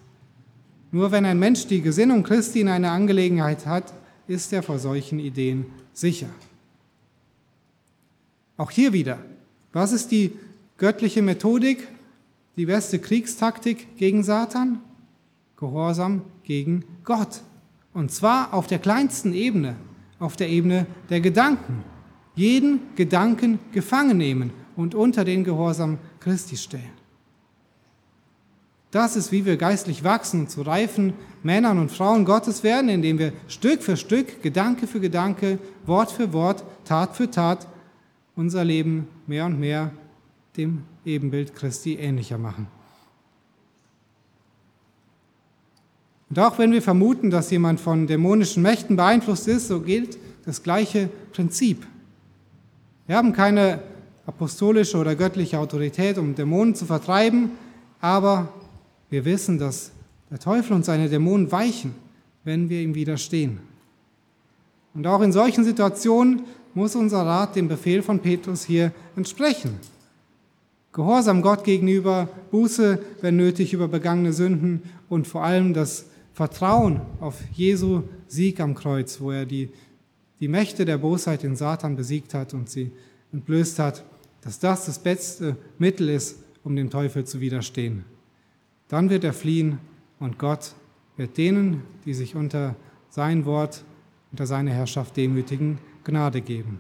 Nur wenn ein Mensch die Gesinnung Christi in einer Angelegenheit hat, ist er vor solchen Ideen sicher. Auch hier wieder, was ist die göttliche Methodik, die beste Kriegstaktik gegen Satan? Gehorsam gegen Gott. Und zwar auf der kleinsten Ebene, auf der Ebene der Gedanken. Jeden Gedanken gefangen nehmen und unter den Gehorsam Christi stellen. Das ist, wie wir geistlich wachsen und zu reifen Männern und Frauen Gottes werden, indem wir Stück für Stück, Gedanke für Gedanke, Wort für Wort, Tat für Tat unser Leben mehr und mehr dem Ebenbild Christi ähnlicher machen. Und auch wenn wir vermuten, dass jemand von dämonischen Mächten beeinflusst ist, so gilt das gleiche Prinzip. Wir haben keine apostolische oder göttliche Autorität, um Dämonen zu vertreiben, aber wir wissen, dass der Teufel und seine Dämonen weichen, wenn wir ihm widerstehen. Und auch in solchen Situationen muss unser Rat dem Befehl von Petrus hier entsprechen. Gehorsam Gott gegenüber, Buße, wenn nötig, über begangene Sünden und vor allem das Vertrauen auf Jesu Sieg am Kreuz, wo er die, die Mächte der Bosheit in Satan besiegt hat und sie entblößt hat, dass das das beste Mittel ist, um dem Teufel zu widerstehen. Dann wird er fliehen und Gott wird denen, die sich unter sein Wort, unter seine Herrschaft demütigen, Gnade geben.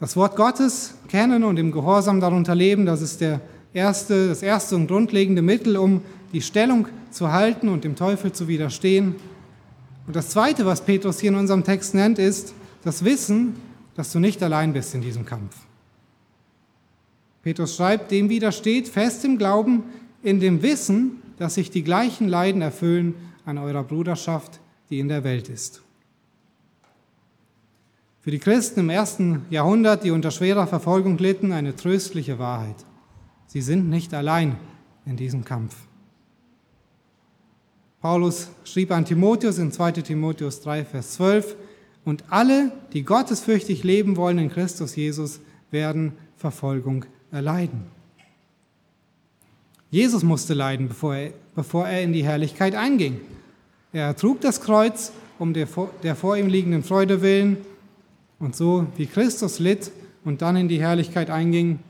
Das Wort Gottes kennen und im Gehorsam darunter leben, das ist der erste, das erste und grundlegende Mittel, um die Stellung zu halten und dem Teufel zu widerstehen. Und das Zweite, was Petrus hier in unserem Text nennt, ist das Wissen, dass du nicht allein bist in diesem Kampf. Petrus schreibt, dem widersteht fest im Glauben, in dem Wissen, dass sich die gleichen Leiden erfüllen an eurer Bruderschaft, die in der Welt ist. Für die Christen im ersten Jahrhundert, die unter schwerer Verfolgung litten, eine tröstliche Wahrheit. Sie sind nicht allein in diesem Kampf. Paulus schrieb an Timotheus in 2 Timotheus 3, Vers 12, und alle, die gottesfürchtig leben wollen in Christus Jesus, werden Verfolgung erleiden. Jesus musste leiden, bevor er, bevor er in die Herrlichkeit einging. Er trug das Kreuz um der, der vor ihm liegenden Freude willen und so wie Christus litt und dann in die Herrlichkeit einging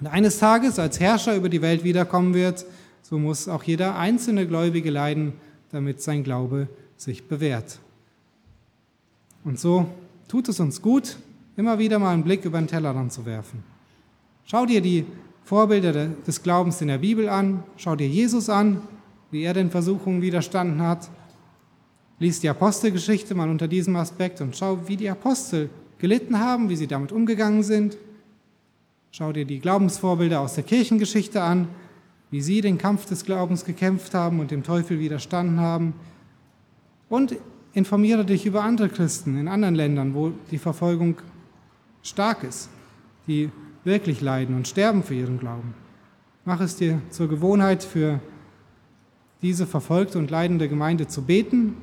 und eines Tages als Herrscher über die Welt wiederkommen wird, so muss auch jeder einzelne Gläubige leiden, damit sein Glaube sich bewährt. Und so tut es uns gut, immer wieder mal einen Blick über den Tellerrand zu werfen. Schau dir die Vorbilder des Glaubens in der Bibel an, schau dir Jesus an, wie er den Versuchungen widerstanden hat. Lies die Apostelgeschichte mal unter diesem Aspekt und schau, wie die Apostel gelitten haben, wie sie damit umgegangen sind. Schau dir die Glaubensvorbilder aus der Kirchengeschichte an, wie sie den Kampf des Glaubens gekämpft haben und dem Teufel widerstanden haben. Und informiere dich über andere Christen in anderen Ländern, wo die Verfolgung stark ist, die wirklich leiden und sterben für ihren Glauben. Mach es dir zur Gewohnheit, für diese verfolgte und leidende Gemeinde zu beten.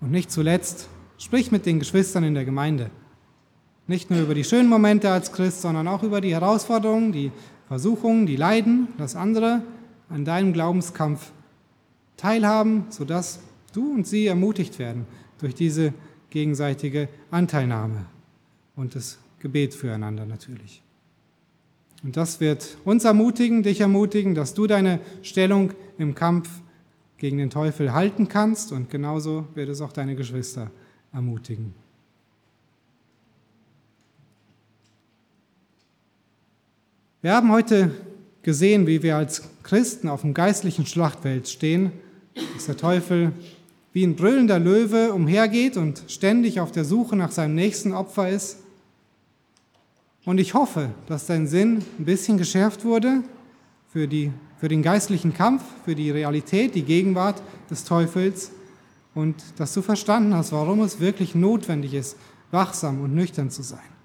Und nicht zuletzt, sprich mit den Geschwistern in der Gemeinde. Nicht nur über die schönen Momente als Christ, sondern auch über die Herausforderungen, die Versuchungen, die Leiden, dass andere an deinem Glaubenskampf teilhaben, sodass du und sie ermutigt werden durch diese gegenseitige Anteilnahme und das Gebet füreinander natürlich. Und das wird uns ermutigen, dich ermutigen, dass du deine Stellung im Kampf gegen den Teufel halten kannst und genauso wird es auch deine Geschwister ermutigen. Wir haben heute gesehen, wie wir als Christen auf dem geistlichen Schlachtfeld stehen, dass der Teufel wie ein brüllender Löwe umhergeht und ständig auf der Suche nach seinem nächsten Opfer ist. Und ich hoffe, dass dein Sinn ein bisschen geschärft wurde für, die, für den geistlichen Kampf, für die Realität, die Gegenwart des Teufels und dass du verstanden hast, warum es wirklich notwendig ist, wachsam und nüchtern zu sein.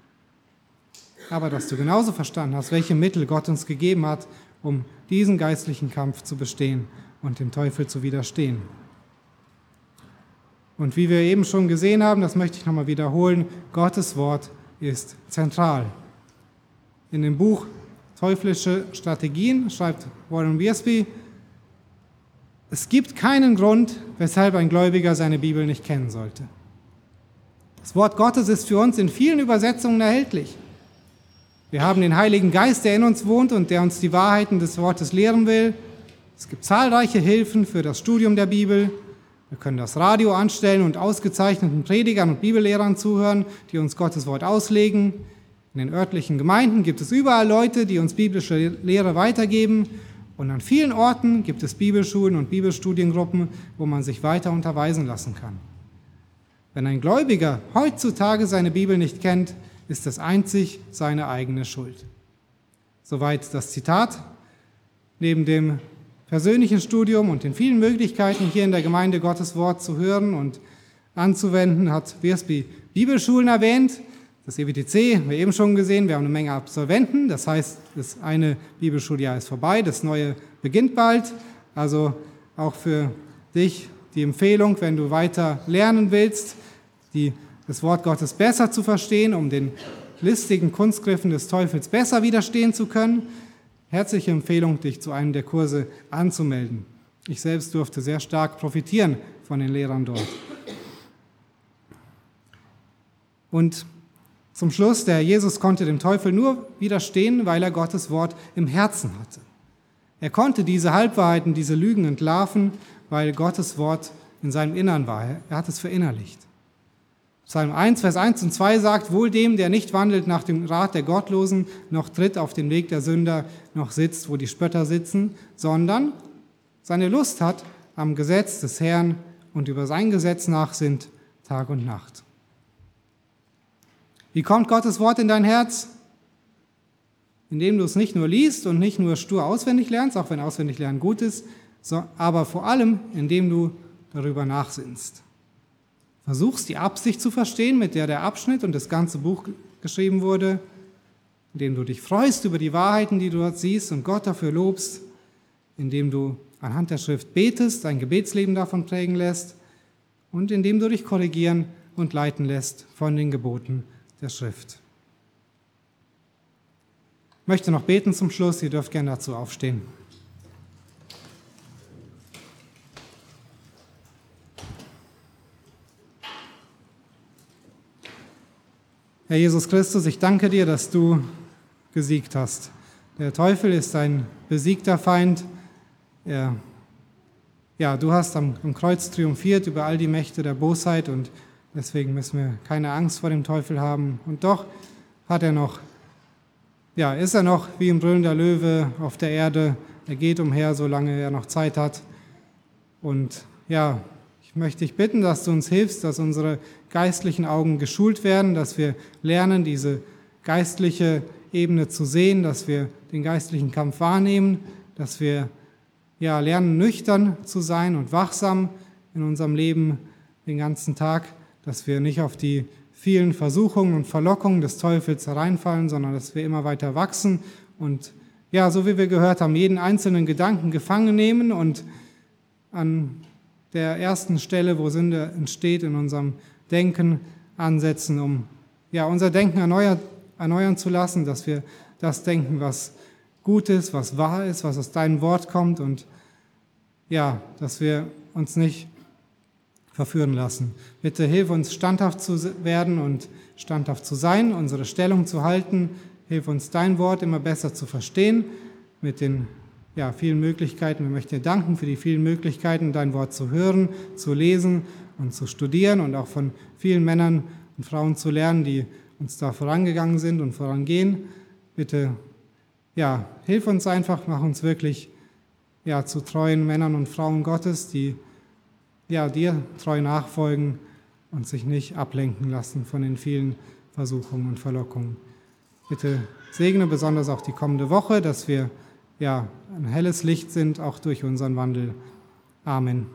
Aber dass du genauso verstanden hast, welche Mittel Gott uns gegeben hat, um diesen geistlichen Kampf zu bestehen und dem Teufel zu widerstehen. Und wie wir eben schon gesehen haben, das möchte ich nochmal wiederholen, Gottes Wort ist zentral. In dem Buch Teuflische Strategien schreibt Warren Wiersbe, es gibt keinen Grund, weshalb ein Gläubiger seine Bibel nicht kennen sollte. Das Wort Gottes ist für uns in vielen Übersetzungen erhältlich. Wir haben den Heiligen Geist, der in uns wohnt und der uns die Wahrheiten des Wortes lehren will. Es gibt zahlreiche Hilfen für das Studium der Bibel. Wir können das Radio anstellen und ausgezeichneten Predigern und Bibellehrern zuhören, die uns Gottes Wort auslegen. In den örtlichen Gemeinden gibt es überall Leute, die uns biblische Lehre weitergeben. Und an vielen Orten gibt es Bibelschulen und Bibelstudiengruppen, wo man sich weiter unterweisen lassen kann. Wenn ein Gläubiger heutzutage seine Bibel nicht kennt, ist das einzig seine eigene Schuld. Soweit das Zitat. Neben dem persönlichen Studium und den vielen Möglichkeiten, hier in der Gemeinde Gottes Wort zu hören und anzuwenden, hat Wiersby Bibelschulen erwähnt. Das EBTC haben wir eben schon gesehen, wir haben eine Menge Absolventen, das heißt, das eine Bibelschuljahr ist vorbei, das neue beginnt bald. Also auch für dich die Empfehlung, wenn du weiter lernen willst, die, das Wort Gottes besser zu verstehen, um den listigen Kunstgriffen des Teufels besser widerstehen zu können, herzliche Empfehlung, dich zu einem der Kurse anzumelden. Ich selbst durfte sehr stark profitieren von den Lehrern dort. Und zum Schluss, der Jesus konnte dem Teufel nur widerstehen, weil er Gottes Wort im Herzen hatte. Er konnte diese Halbwahrheiten, diese Lügen entlarven, weil Gottes Wort in seinem Innern war. Er hat es verinnerlicht. Psalm 1, Vers 1 und 2 sagt, wohl dem, der nicht wandelt nach dem Rat der Gottlosen, noch tritt auf den Weg der Sünder, noch sitzt, wo die Spötter sitzen, sondern seine Lust hat am Gesetz des Herrn und über sein Gesetz nachsinnt Tag und Nacht. Wie kommt Gottes Wort in dein Herz? Indem du es nicht nur liest und nicht nur stur auswendig lernst, auch wenn auswendig lernen gut ist, aber vor allem, indem du darüber nachsinnst. Versuchst die Absicht zu verstehen, mit der der Abschnitt und das ganze Buch geschrieben wurde. indem du dich freust über die Wahrheiten, die du dort siehst und Gott dafür lobst, indem du anhand der Schrift betest, dein Gebetsleben davon prägen lässt und indem du dich korrigieren und leiten lässt von den Geboten der Schrift. Ich möchte noch beten zum Schluss, ihr dürft gerne dazu aufstehen. Herr Jesus Christus, ich danke dir, dass du gesiegt hast. Der Teufel ist ein besiegter Feind. Er, ja, du hast am, am Kreuz triumphiert über all die Mächte der Bosheit und deswegen müssen wir keine Angst vor dem Teufel haben. Und doch hat er noch, ja, ist er noch wie ein brüllender Löwe auf der Erde. Er geht umher, solange er noch Zeit hat. Und ja, ich möchte dich bitten, dass du uns hilfst, dass unsere geistlichen Augen geschult werden, dass wir lernen, diese geistliche Ebene zu sehen, dass wir den geistlichen Kampf wahrnehmen, dass wir ja, lernen, nüchtern zu sein und wachsam in unserem Leben den ganzen Tag, dass wir nicht auf die vielen Versuchungen und Verlockungen des Teufels hereinfallen, sondern dass wir immer weiter wachsen und ja, so wie wir gehört haben, jeden einzelnen Gedanken gefangen nehmen und an der ersten Stelle, wo Sünde entsteht in unserem Denken ansetzen, um ja, unser Denken erneuert, erneuern zu lassen, dass wir das denken, was gut ist, was wahr ist, was aus deinem Wort kommt und ja, dass wir uns nicht verführen lassen. Bitte hilf uns, standhaft zu werden und standhaft zu sein, unsere Stellung zu halten. Hilf uns, dein Wort immer besser zu verstehen mit den ja, vielen Möglichkeiten. Wir möchten dir danken für die vielen Möglichkeiten, dein Wort zu hören, zu lesen und zu studieren und auch von vielen Männern und Frauen zu lernen, die uns da vorangegangen sind und vorangehen. Bitte, ja, hilf uns einfach, mach uns wirklich ja, zu treuen Männern und Frauen Gottes, die ja, dir treu nachfolgen und sich nicht ablenken lassen von den vielen Versuchungen und Verlockungen. Bitte segne besonders auch die kommende Woche, dass wir ja, ein helles Licht sind, auch durch unseren Wandel. Amen.